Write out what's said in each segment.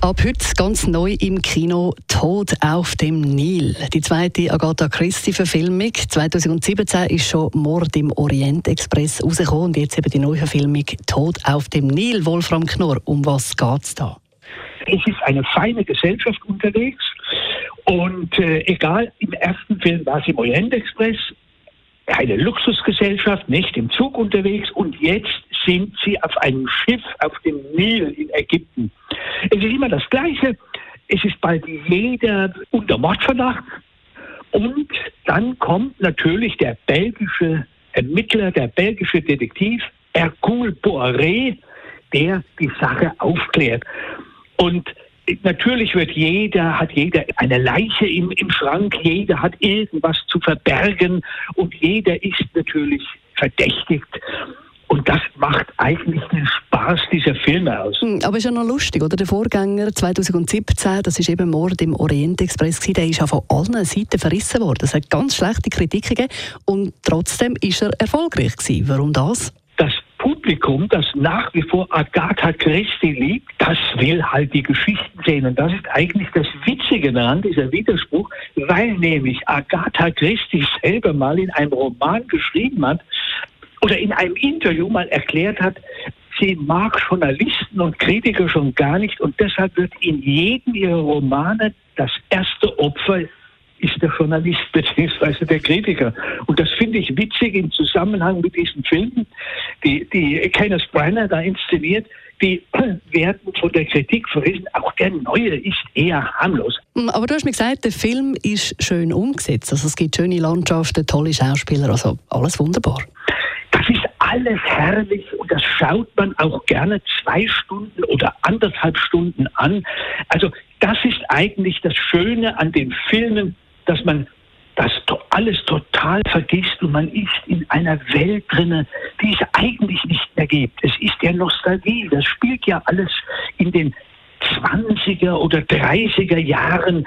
Ab heute ganz neu im Kino Tod auf dem Nil. Die zweite Agatha Christie-Verfilmung. 2017 ist schon Mord im Orient Express rausgekommen und jetzt eben die neue Verfilmung Tod auf dem Nil. Wolfram Knorr, um was geht es da? Es ist eine feine Gesellschaft unterwegs und äh, egal, im ersten Film war es im Orient Express, eine Luxusgesellschaft, nicht im Zug unterwegs und jetzt sind sie auf einem Schiff auf dem Nil in Ägypten. Es ist immer das Gleiche. Es ist bald jeder unter Mordverdacht. Und dann kommt natürlich der belgische Ermittler, der belgische Detektiv Hercule Poiré, der die Sache aufklärt. Und natürlich wird jeder, hat jeder eine Leiche im, im Schrank, jeder hat irgendwas zu verbergen und jeder ist natürlich verdächtigt. Und das macht eigentlich den Dieser Filme aus. Hm, aber ist ja noch lustig, oder? Der Vorgänger 2017, das ist eben Mord im Orient Express, der ist ja von allen Seiten verrissen worden. Es hat ganz schlechte Kritiken gegeben und trotzdem ist er erfolgreich gewesen. Warum das? Das Publikum, das nach wie vor Agatha Christie liebt, das will halt die Geschichten sehen. Und das ist eigentlich das Witzige daran, dieser Widerspruch, weil nämlich Agatha Christie selber mal in einem Roman geschrieben hat, oder in einem Interview mal erklärt hat, sie mag Journalisten und Kritiker schon gar nicht und deshalb wird in jedem ihrer Romane das erste Opfer ist der Journalist bzw. der Kritiker. Und das finde ich witzig im Zusammenhang mit diesen Filmen, die, die Kenneth Branagh da inszeniert, die werden von der Kritik verrissen. Auch der neue ist eher harmlos. Hm, aber du hast mir gesagt, der Film ist schön umgesetzt. Also es gibt schöne Landschaften, tolle Schauspieler, also alles wunderbar alles herrlich und das schaut man auch gerne zwei Stunden oder anderthalb Stunden an. Also das ist eigentlich das Schöne an den Filmen, dass man das alles total vergisst und man ist in einer Welt drinne, die es eigentlich nicht mehr gibt. Es ist ja Nostalgie. Das spielt ja alles in den 20er oder 30er Jahren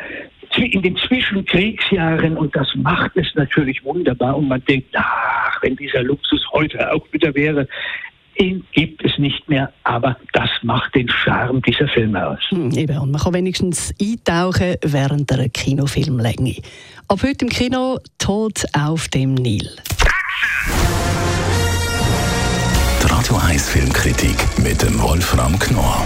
in den Zwischenkriegsjahren und das macht es natürlich wunderbar und man denkt, ach, wenn dieser Luxus heute auch wieder wäre, ihn gibt es nicht mehr, aber das macht den Charme dieser Filme aus. Hm, eben, und man kann wenigstens eintauchen während der Kinofilmlänge. Ab heute im Kino Tod auf dem Nil. Die Radio 1 Filmkritik mit dem Wolfram Knorr